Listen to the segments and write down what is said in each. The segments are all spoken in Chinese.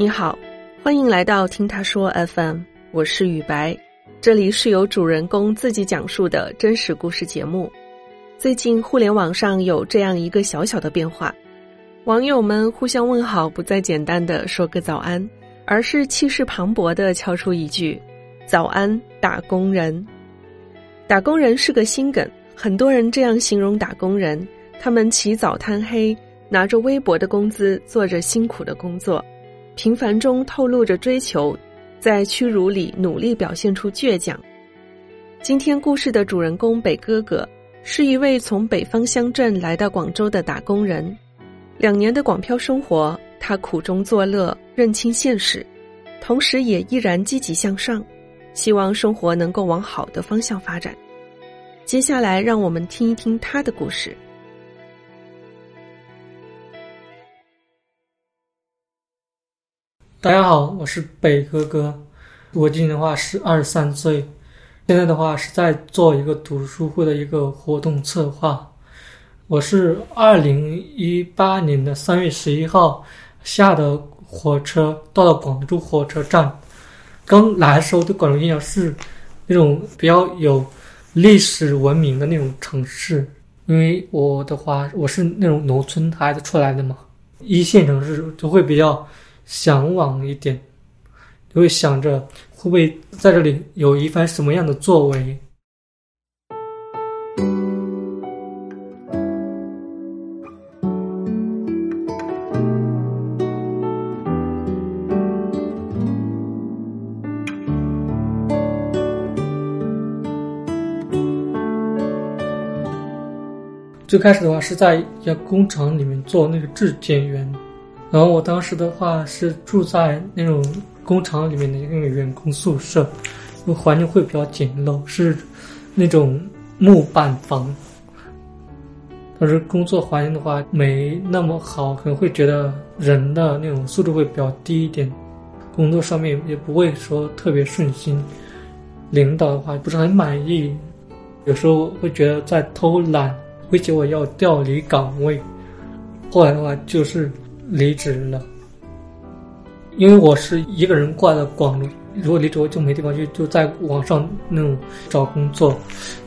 你好，欢迎来到听他说 FM，我是雨白，这里是由主人公自己讲述的真实故事节目。最近互联网上有这样一个小小的变化，网友们互相问好不再简单的说个早安，而是气势磅礴的敲出一句“早安，打工人”。打工人是个心梗，很多人这样形容打工人：他们起早贪黑，拿着微薄的工资，做着辛苦的工作。平凡中透露着追求，在屈辱里努力表现出倔强。今天故事的主人公北哥哥是一位从北方乡镇来到广州的打工人。两年的广漂生活，他苦中作乐，认清现实，同时也依然积极向上，希望生活能够往好的方向发展。接下来，让我们听一听他的故事。大家好，我是北哥哥，我今年的话是二十三岁，现在的话是在做一个读书会的一个活动策划。我是二零一八年的三月十一号下的火车，到了广州火车站。刚来的时候对广州印象是那种比较有历史文明的那种城市，因为我的话我是那种农村孩子出来的嘛，一线城市就会比较。向往一点，就会想着会不会在这里有一番什么样的作为。最开始的话是在一家工厂里面做那个质检员。然后我当时的话是住在那种工厂里面的一个员工宿舍，环境会比较简陋，是那种木板房。但是工作环境的话没那么好，可能会觉得人的那种素质会比较低一点，工作上面也不会说特别顺心，领导的话不是很满意，有时候会觉得在偷懒，威胁我要调离岗位。后来的话就是。离职了，因为我是一个人挂在广州，如果离职我就没地方去，就在网上那种找工作，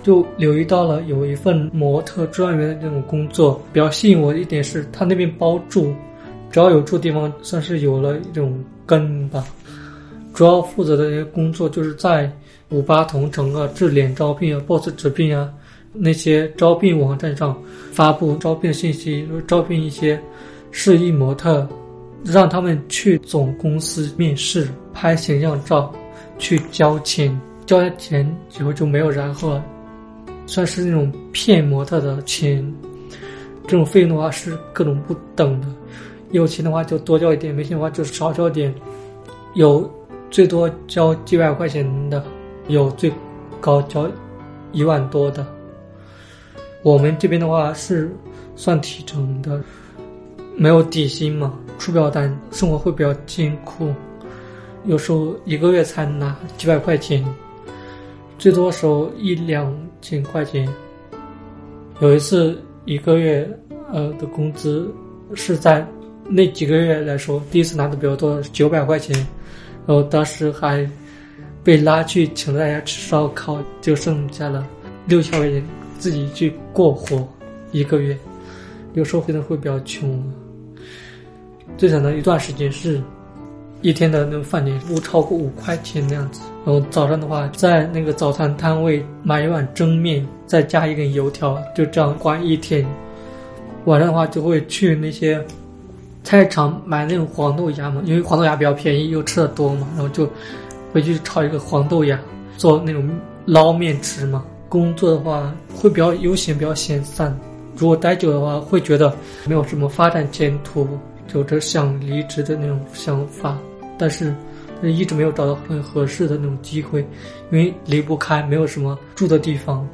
就留意到了有一份模特专员的那种工作，比较吸引我的一点是他那边包住，只要有住地方，算是有了一种根吧。主要负责的一些工作就是在五八同城啊、智联招聘啊、boss 直聘啊那些招聘网站上发布招聘信息，招聘一些。示意模特，让他们去总公司面试，拍形象照，去交钱，交完钱以后就没有然后了，算是那种骗模特的钱。这种费用的话是各种不等的，有钱的话就多交一点，没钱的话就少交点。有最多交几百块钱的，有最高交一万多的。我们这边的话是算提成的。没有底薪嘛，出不了单，生活会比较艰苦，有时候一个月才拿几百块钱，最多时候一两千块钱。有一次一个月呃的工资是在那几个月来说第一次拿的比较多，九百块钱，然后当时还被拉去请大家吃烧烤，就剩下了六千块钱自己去过活一个月，有时候可能会比较穷。最长的一段时间是，一天的那个饭钱不超过五块钱那样子。然后早上的话，在那个早餐摊位买一碗蒸面，再加一根油条，就这样过一天。晚上的话就会去那些菜场买那种黄豆芽嘛，因为黄豆芽比较便宜，又吃的多嘛。然后就回去炒一个黄豆芽，做那种捞面吃嘛。工作的话会比较悠闲，比较闲散。如果待久的话，会觉得没有什么发展前途。有着想离职的那种想法，但是但一直没有找到很合适的那种机会，因为离不开，没有什么住的地方。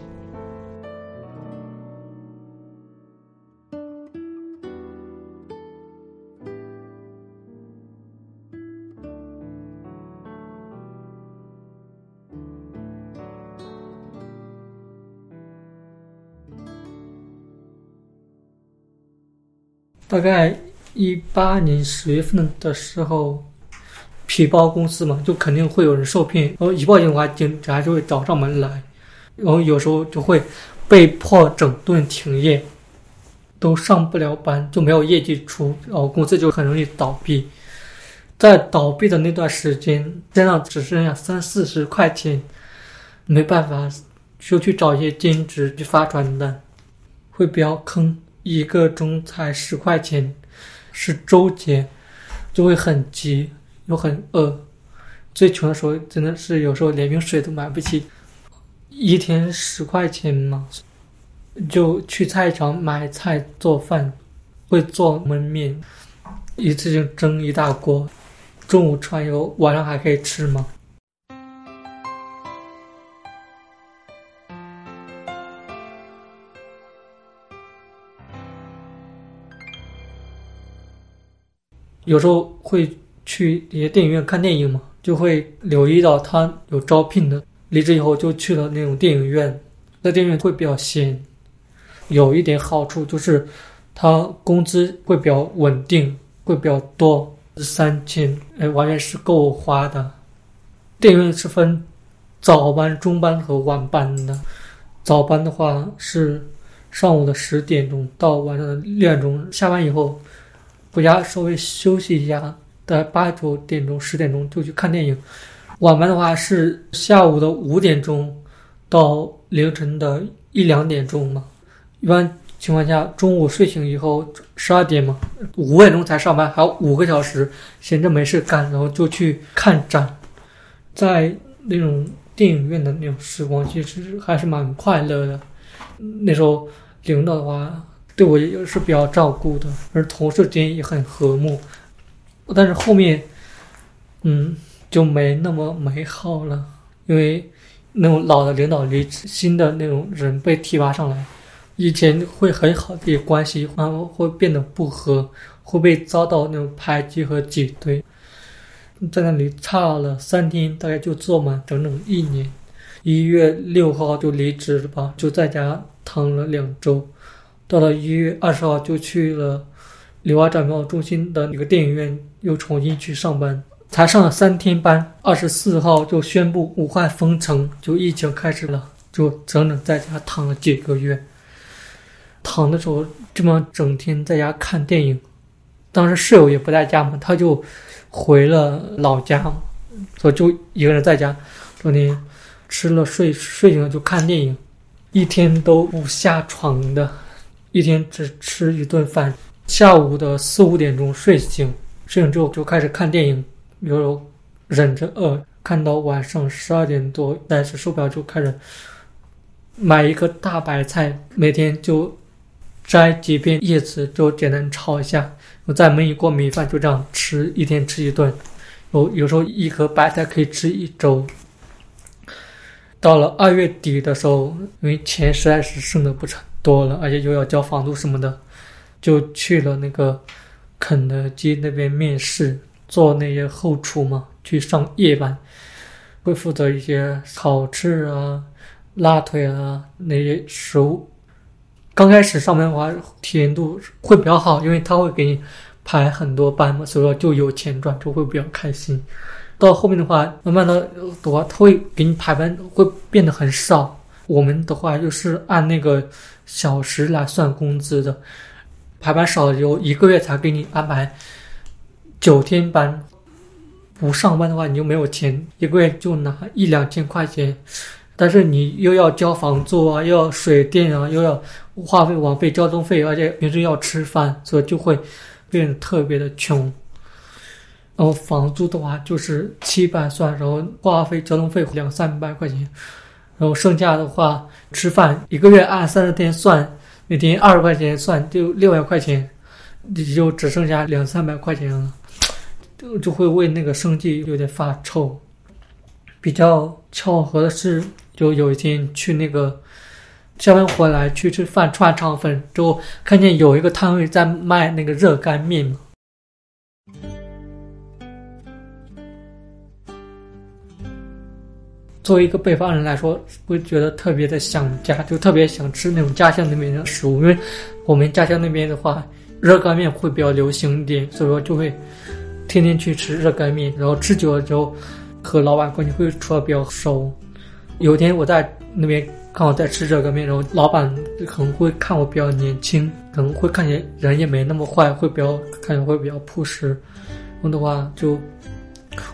大概。一八年十月份的时候，皮包公司嘛，就肯定会有人受骗。然后一报警的话，警察就会找上门来，然后有时候就会被迫整顿停业，都上不了班，就没有业绩出，然后公司就很容易倒闭。在倒闭的那段时间，身上只剩下三四十块钱，没办法，就去找一些兼职去发传单，会比较坑，一个钟才十块钱，是周结，就会很急又很饿。最穷的时候，真的是有时候连瓶水都买不起，一天十块钱嘛，就去菜场买菜做饭，会做焖面，一次性蒸一大锅。中午吃完以后，晚上还可以吃吗？有时候会去一些电影院看电影嘛，就会留意到他有招聘的。离职以后就去了那种电影院，那电影院会比较闲。有一点好处就是，他工资会比较稳定，会比较多。三千，哎，完全是够花的。电影院是分早班、中班和晚班的。早班的话是上午的十点钟到晚上的六点钟，下班以后回家稍微休息一下，在八九点钟、十点钟就去看电影。晚班的话是下午的五点钟到凌晨的一两点钟嘛，一般。情况下，中午睡醒以后十二点嘛，五点钟才上班，还有五个小时闲着没事干，然后就去看展，在那种电影院的那种时光，其实还是蛮快乐的。那时候领导的话对我也是比较照顾的，而同事之间也很和睦。但是后面，嗯，就没那么美好了，因为那种老的领导离职，新的那种人被提拔上来。以前会很好的关系，然后会变得不和，会被遭到那种排挤和挤兑，在那里差了三天，大概就做满整整一年。一月六号就离职了吧，就在家躺了两周，到了一月二十号就去了柳华展贸中心的一个电影院，又重新去上班，才上了三天班。二十四号就宣布武汉封城，就疫情开始了，就整整在家躺了几个月。躺的时候，这么整天在家看电影，当时室友也不在家嘛，他就回了老家，所以就一个人在家，整天吃了睡，睡醒了就看电影，一天都不下床的，一天只吃一顿饭，下午的四五点钟睡醒，睡醒之后就开始看电影，有时候忍着饿，看到晚上十二点多，但是受不了就开始买一个大白菜，每天就。摘几片叶子就简单炒一下，我再焖一锅米饭，就这样吃，一天吃一顿。有有时候一颗白菜可以吃一周。到了二月底的时候，因为钱实在是剩的不成多了，而且又要交房租什么的，就去了那个肯德基那边面试，做那些后厨嘛，去上夜班，会负责一些烤翅啊、拉腿啊那些食物。刚开始上班的话，体验度会比较好，因为他会给你排很多班嘛，所以说就有钱赚，就会比较开心。到后面的话，慢慢的的话，他会给你排班，会变得很少。我们的话就是按那个小时来算工资的，排班少了，有一个月才给你安排九天班。不上班的话，你就没有钱，一个月就拿一两千块钱。但是你又要交房租啊，又要水电啊，又要话费、网费、交通费，而且平时要吃饭，所以就会变得特别的穷。然后房租的话就是七百算，然后话费、交通费两三百块钱，然后剩下的话吃饭一个月按三十天算，每天二十块钱算就六百块钱，你就只剩下两三百块钱了，就就会为那个生计有点发愁。比较巧合的是。就有一天去那个下班回来去吃饭，串肠粉之后，看见有一个摊位在卖那个热干面嘛。作为一个北方人来说，会觉得特别的想家，就特别想吃那种家乡那边的食物。因为我们家乡那边的话，热干面会比较流行一点，所以说就会天天去吃热干面，然后吃久了之后，和老板关系会处的比较熟。有一天我在那边刚好在吃热干面，然后老板可能会看我比较年轻，可能会看起来人也没那么坏，会比较看起来会比较朴实。然后的话就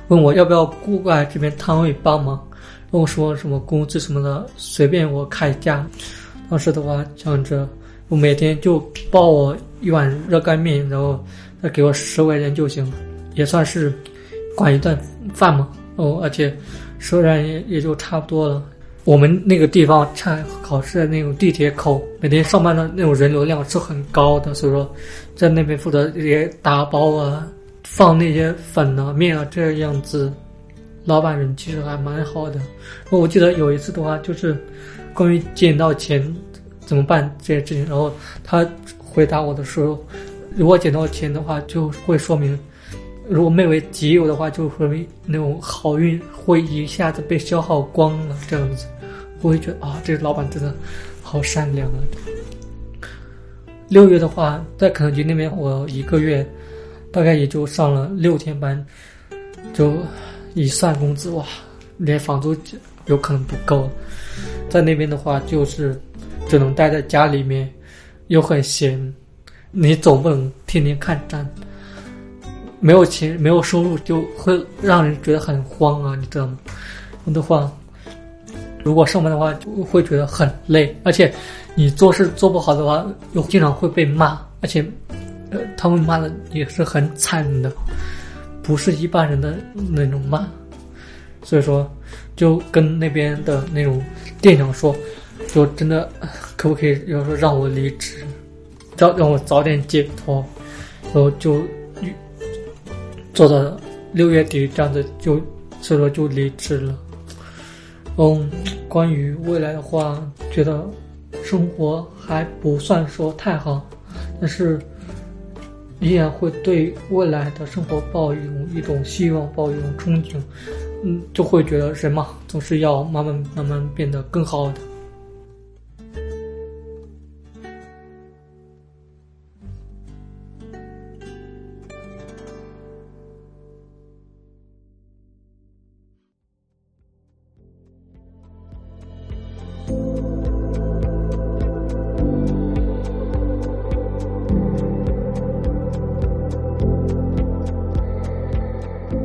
问我要不要过来这边摊位帮忙，问我说什么工资什么的随便我开价。当时的话想着我每天就包我一碗热干面，然后再给我十块钱就行。也算是管一顿饭嘛，哦，而且收入也也就差不多了。我们那个地方差考试的那种地铁口，每天上班的那种人流量是很高的，所以说在那边负责这些打包啊、放那些粉啊、面啊这样子。老板人其实还蛮好的。我记得有一次的话，就是关于捡到钱怎么办这些事情，然后他回答我的时候，如果捡到钱的话，就会说明。如果没为己有的话，就会那种好运会一下子被消耗光了。这样子，我会觉得啊，这个老板真的好善良啊。六月的话，在肯德基那边，我一个月大概也就上了六天班，就一算工资哇，连房租有可能不够。在那边的话，就是只能待在家里面，又很闲，你总不能天天看展。没有钱，没有收入，就会让人觉得很慌啊，你知道吗？的话，如果上班的话，就会觉得很累，而且你做事做不好的话，又经常会被骂，而且，呃，他们骂的也是很惨的，不是一般人的那种慢。所以说，就跟那边的那种店长说，就真的可不可以，要说让我离职，让让我早点解脱，然后就。做到六月底这样子，就所以说就离职了。嗯，关于未来的话，觉得生活还不算说太好，但是依然会对未来的生活抱有一种希望，抱一种憧憬。嗯，就会觉得人嘛，总是要慢慢慢慢变得更好的。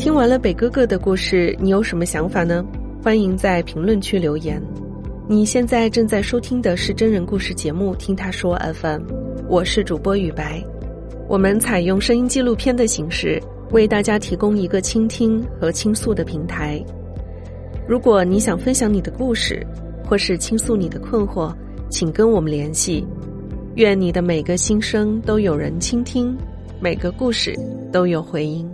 听完了北哥哥的故事，你有什么想法呢？欢迎在评论区留言。你现在正在收听的是真人故事节目《听他说 FM》，我是主播雨白。我们采用声音纪录片的形式，为大家提供一个倾听和倾诉的平台。如果你想分享你的故事，或是倾诉你的困惑，请跟我们联系。愿你的每个心声都有人倾听，每个故事都有回音。